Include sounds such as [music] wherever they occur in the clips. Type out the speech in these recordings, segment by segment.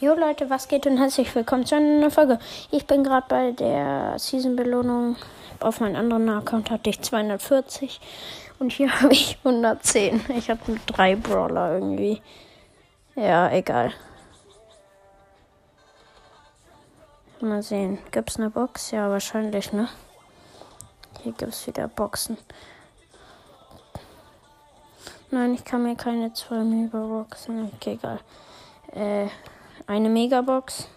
Jo Leute, was geht und herzlich willkommen zu einer neuen Folge. Ich bin gerade bei der Season-Belohnung. Auf meinem anderen Account hatte ich 240 und hier [laughs] habe ich 110. Ich habe nur drei Brawler irgendwie. Ja, egal. Mal sehen. Gibt es eine Box? Ja, wahrscheinlich, ne? Hier gibt es wieder Boxen. Nein, ich kann mir keine zwei Megaboxen. Okay, egal. Äh, eine Megabox.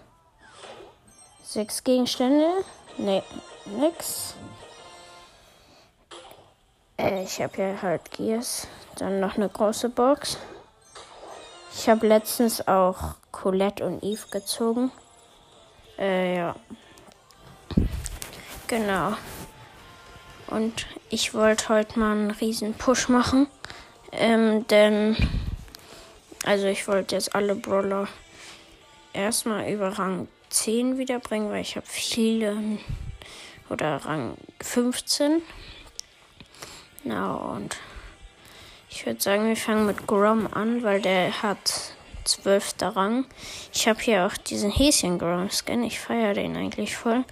Sechs Gegenstände. Nee, nix. Äh, ich habe hier halt Gears. Dann noch eine große Box. Ich habe letztens auch Colette und Eve gezogen. Äh, ja. Genau. Und ich wollte heute mal einen riesen Push machen. Ähm, denn, also ich wollte jetzt alle Brawler erstmal über Rang 10 wiederbringen, weil ich habe viele, oder Rang 15. Na, und ich würde sagen, wir fangen mit Grom an, weil der hat 12. Rang. Ich habe hier auch diesen Häschen Grom Skin. Ich feiere den eigentlich voll.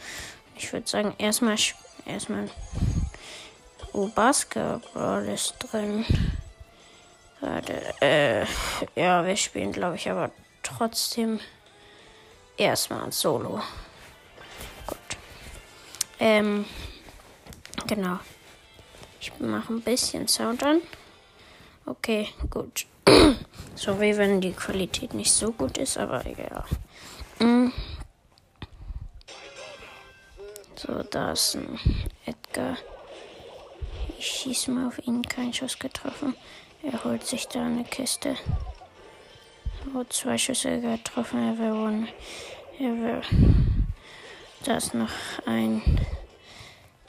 Ich würde sagen, erstmal, erstmal, oh, Basketball ist drin. Warte, äh, ja, wir spielen, glaube ich, aber trotzdem erstmal ein Solo. Gut. Ähm, genau. Ich mache ein bisschen Sound an. Okay, gut. [clears throat] Sorry, wenn die Qualität nicht so gut ist, aber ja. Mm. So, da ist ein Edgar. Ich schieße mal auf ihn, kein Schuss getroffen. Er holt sich da eine Kiste. Oh, zwei Schüsse getroffen. Er will one. Er will. Da ist noch ein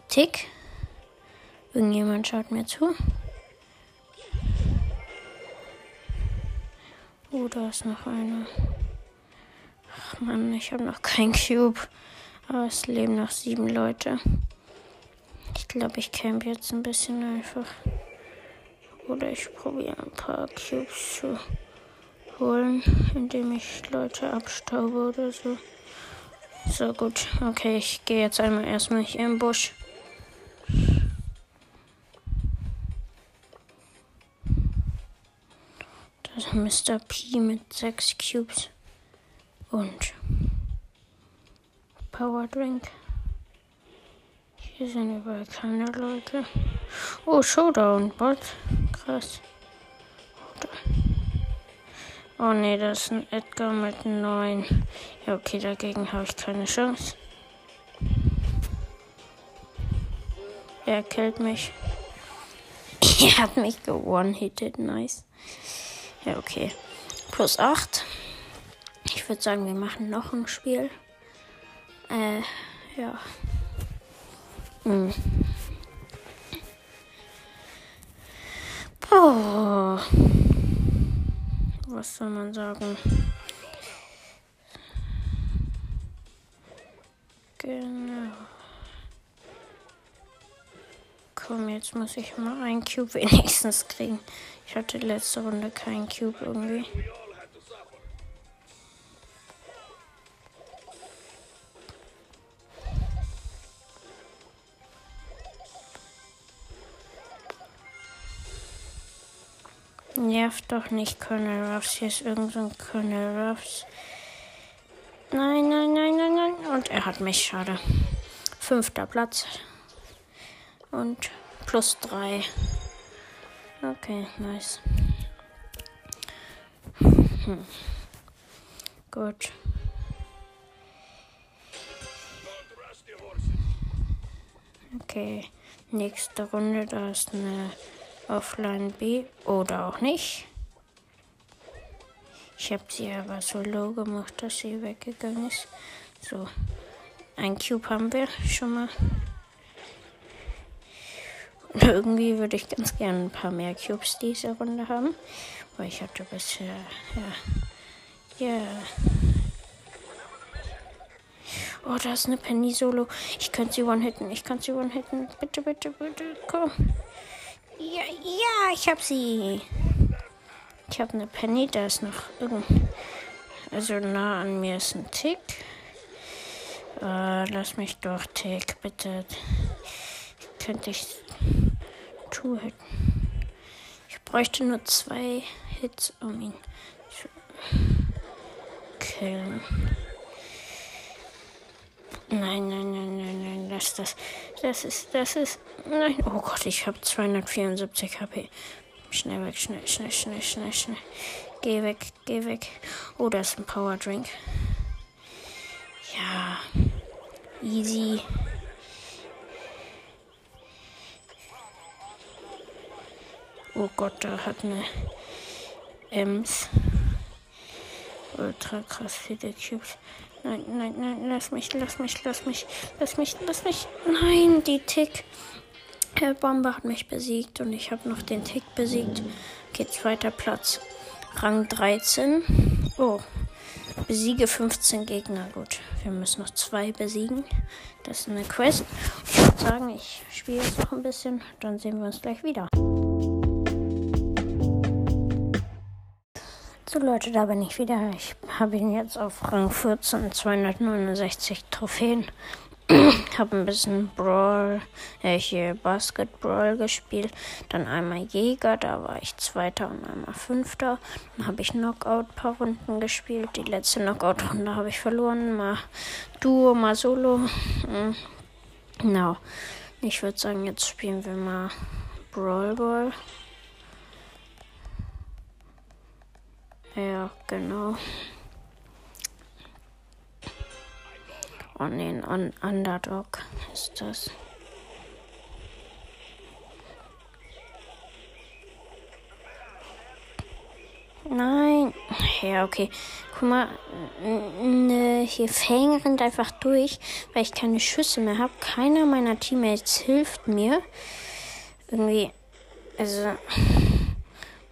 Tick. Irgendjemand schaut mir zu. Oh, da ist noch einer. Ach man, ich habe noch kein Cube. Aber es leben noch sieben Leute. Ich glaube, ich camp jetzt ein bisschen einfach. Oder ich probiere ein paar Cubes zu holen, indem ich Leute abstaube oder so. So gut. Okay, ich gehe jetzt einmal erstmal hier im Busch. Das ist Mr. P mit sechs Cubes. Und Power Drink. Hier sind überall keine Leute. Oh, Showdown. Bot krass. Oh ne, das ist ein Edgar mit 9. Ja, okay, dagegen habe ich keine Chance. Er killt mich. [laughs] er hat mich gewonnen-hitted. Nice. Ja, okay. Plus 8. Ich würde sagen, wir machen noch ein Spiel. Äh, ja. Hm. Oh. Was soll man sagen? Genau. Komm, jetzt muss ich mal einen Cube wenigstens kriegen. Ich hatte letzte Runde keinen Cube irgendwie. Nervt doch nicht, Colonel Ruffs. Hier ist irgend so Colonel Ruffs. Nein, nein, nein, nein, nein. Und er hat mich, schade. Fünfter Platz. Und plus drei. Okay, nice. Hm. Gut. Okay, nächste Runde, da ist eine Offline B oder auch nicht. Ich habe sie aber so low gemacht, dass sie weggegangen ist. So, ein Cube haben wir schon mal. Und irgendwie würde ich ganz gerne ein paar mehr Cubes diese Runde haben. Weil ich hatte bisher, ja, ja. Oh, da ist eine Penny Solo. Ich könnte sie one-hitten. Ich kann sie one-hitten. Bitte, bitte, bitte. Komm. Ja, ja, ich hab sie. Ich habe eine Penny, da ist noch irgend. Also nah an mir ist ein Tick. Äh, lass mich doch, Tick, bitte. Könnte ich two hitten. Ich bräuchte nur zwei Hits, um ihn zu killen. Nein, nein, nein, nein, nein, das, das, das ist, das ist, nein, oh Gott, ich habe 274 HP. Schnell weg, schnell, schnell, schnell, schnell, schnell. Geh weg, geh weg. Oh, da ist ein Power Drink. Ja, easy. Oh Gott, da hat eine Ems. Ultra krass viele Cubes. Nein, nein, nein, lass mich, lass mich, lass mich, lass mich, lass mich. Nein, die Tick. Herr Bombe hat mich besiegt und ich habe noch den Tick besiegt. Okay, zweiter Platz. Rang 13. Oh. Besiege 15 Gegner. Gut, wir müssen noch zwei besiegen. Das ist eine Quest. Ich würde sagen, ich spiele jetzt noch ein bisschen. Dann sehen wir uns gleich wieder. So Leute, da bin ich wieder. Ich habe ihn jetzt auf Rang 14, 269 Trophäen. [clears throat] habe ein bisschen Brawl, äh, hier Basketball gespielt. Dann einmal Jäger, da war ich Zweiter und einmal Fünfter. Dann habe ich Knockout paar Runden gespielt. Die letzte Knockout-Runde habe ich verloren. Mal Duo, mal Solo. Hm. Genau. Ich würde sagen, jetzt spielen wir mal Brawl Ball. Ja, genau. Oh ne, ein Underdog ist das. Nein. Ja, okay. Guck mal, ne, hier Fang rennt einfach durch, weil ich keine Schüsse mehr habe. Keiner meiner Teammates hilft mir. Irgendwie, also.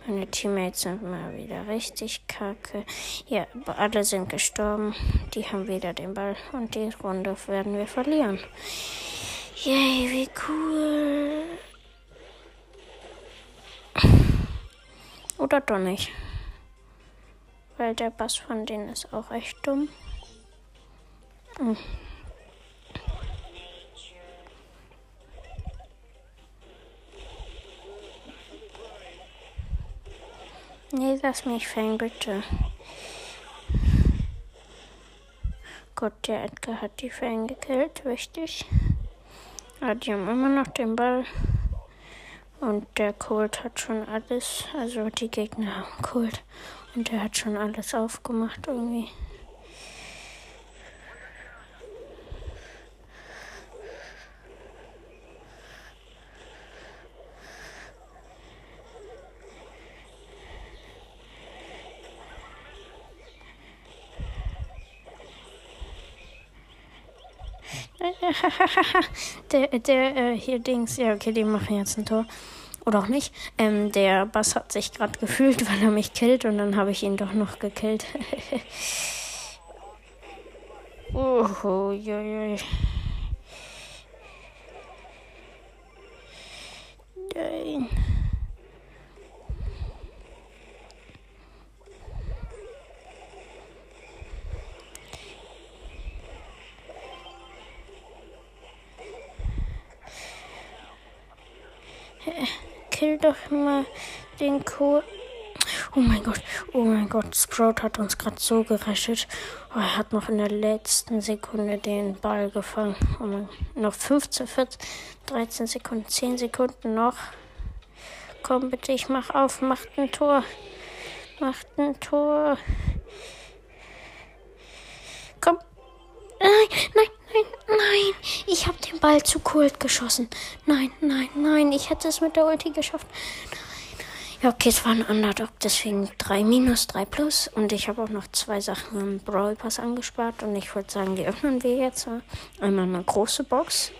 Meine Teammates sind mal wieder richtig kacke. Ja, alle sind gestorben. Die haben wieder den Ball. Und die Runde werden wir verlieren. Yay, wie cool. Oder doch nicht. Weil der Bass von denen ist auch echt dumm. Hm. Nee, lass mich fangen, bitte. Gott, der Edgar hat die Fan gekillt, wichtig. Aber die haben immer noch den Ball. Und der Colt hat schon alles, also die Gegner haben Colt. Und der hat schon alles aufgemacht irgendwie. [laughs] der, der, äh, hier Dings, ja, okay, die machen jetzt ein Tor. Oder auch nicht. Ähm, der Bass hat sich gerade gefühlt, weil er mich killt und dann habe ich ihn doch noch gekillt. [laughs] oh, joi, Nein. Kill doch mal den Code. Oh mein Gott, oh mein Gott, Sprout hat uns gerade so gerettet. Oh, er hat noch in der letzten Sekunde den Ball gefangen. Oh mein, noch 15, 14, 13 Sekunden, 10 Sekunden noch. Komm bitte, ich mach auf, macht ein Tor. Macht ein Tor. Komm. Nein, nein. Ball zu Kult geschossen. Nein, nein, nein. Ich hätte es mit der Ulti geschafft. Nein. Ja, okay, es war ein Underdog, deswegen 3 minus, 3 plus. Und ich habe auch noch zwei Sachen im Brawl Pass angespart. Und ich würde sagen, die öffnen wir jetzt. Einmal eine große Box.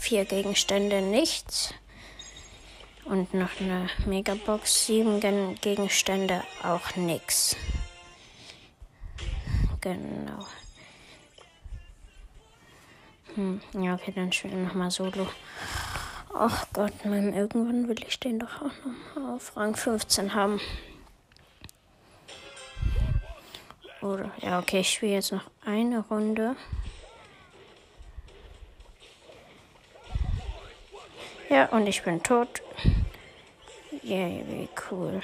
Vier Gegenstände, nichts. Und noch eine Megabox. Sieben Gegenstände, auch nichts. Genau. Hm, ja, okay, dann spielen wir nochmal Solo. Ach Gott, man, irgendwann will ich den doch auch noch auf Rang 15 haben. Oder, ja, okay, ich spiele jetzt noch eine Runde. Ja, und ich bin tot. Yay, wie cool.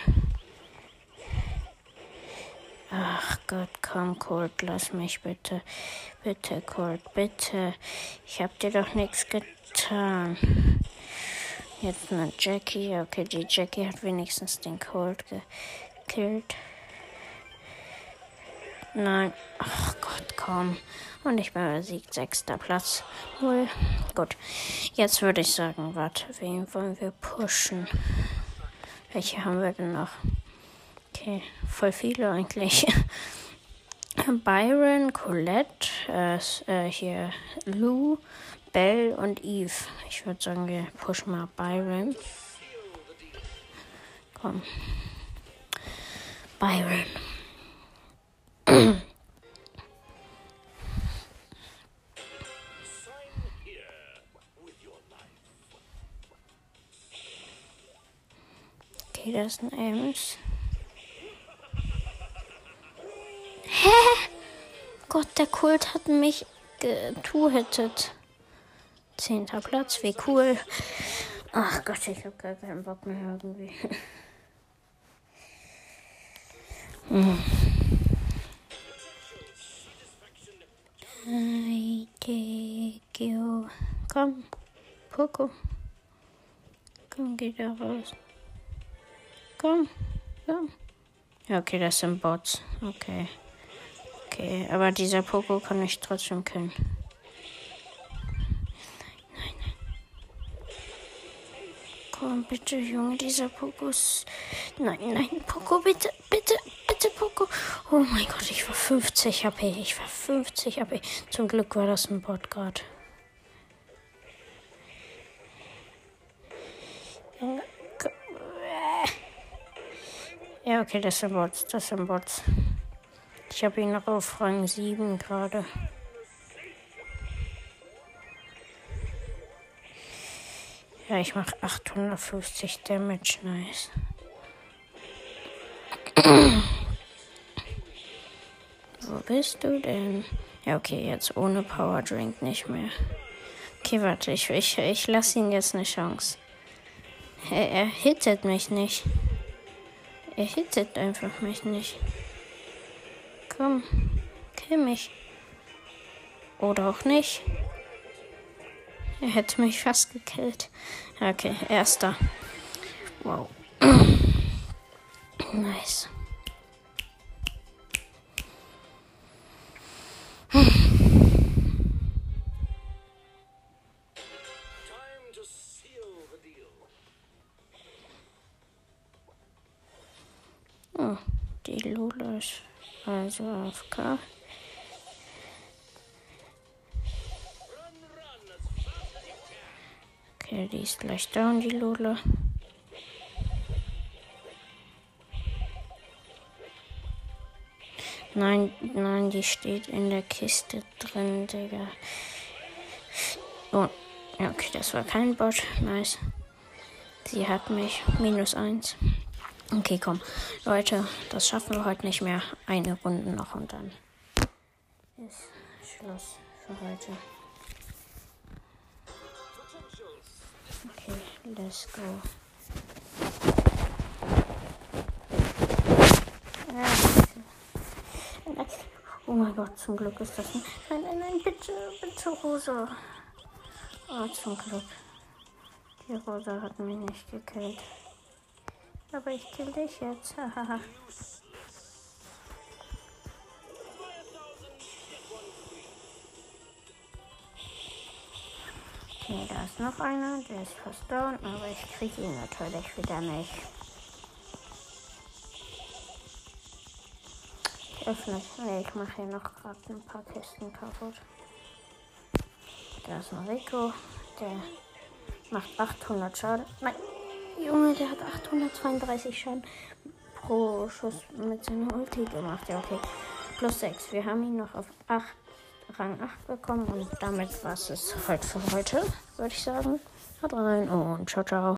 Ach Gott, komm, Colt, lass mich bitte. Bitte, Colt, bitte. Ich hab dir doch nichts getan. Jetzt eine Jackie. Okay, die Jackie hat wenigstens den Colt gekillt. Nein. Ach Gott, komm. Und ich bin besiegt. Sechster Platz. Null. Gut. Jetzt würde ich sagen, warte, wen wollen wir pushen? Welche haben wir denn noch? Okay, voll viele eigentlich. [laughs] Byron, Colette, äh, äh, hier Lou, Belle und Eve. Ich würde sagen, wir pushen mal Byron. Komm. Byron. Okay, das ist ein Ems. Hä? Gott, der Kult hat mich getuhittet. Zehnter Platz, wie cool. Ach Gott, ich hab gar keinen Bock mehr irgendwie. hm. Komm, Poco. Komm, geh da raus. Komm, komm. Ja, okay, das sind Bots. Okay. Okay, aber dieser Poco kann ich trotzdem kennen. Nein, nein. Komm, bitte, Junge, dieser ist... Nein, nein, Poco, bitte, bitte, bitte, Poco. Oh mein Gott, ich war 50 HP. Ich war 50 HP. Zum Glück war das ein Bot gerade. Ja, okay, das sind Bots. Das sind Bots. Ich habe ihn noch auf Rang 7 gerade. Ja, ich mache 850 Damage. Nice. Wo bist du denn? Ja, okay, jetzt ohne Power Drink nicht mehr. Okay, warte, ich, ich, ich lasse ihn jetzt eine Chance. Er, er hittet mich nicht. Er hittet einfach mich nicht. Komm, kill mich. Oder auch nicht. Er hätte mich fast gekillt. Okay, erster. Wow. [clears throat] nice. Oh, die Lola ist also AFK. Okay, die ist gleich down, die Lola. Nein, nein, die steht in der Kiste drin, Digga. Oh, ja, okay, das war kein Bot. Nice. Sie hat mich. Minus eins. Okay, komm. Leute, das schaffen wir heute nicht mehr. Eine Runde noch und dann ist Schluss für heute. Okay, let's go. Oh mein Gott, zum Glück ist das nicht. Nein, nein, nein, bitte, bitte, Rosa. Oh, zum Glück. Die Rosa hat mich nicht gekillt. Aber ich kill dich jetzt. okay, da ist noch einer. Der ist fast down, aber ich kriege ihn natürlich wieder nicht. Ich öffne. Nee, ich mache hier noch gerade ein paar Kisten kaputt. Da ist ein Rico. Der macht 800 Schaden. Nein. Junge, der hat 832 Schaden pro Schuss mit seiner Ulti gemacht. Ja, okay. Plus 6. Wir haben ihn noch auf 8, Rang 8 bekommen und damit war es heute für heute, würde ich sagen. Haut rein und ciao, ciao.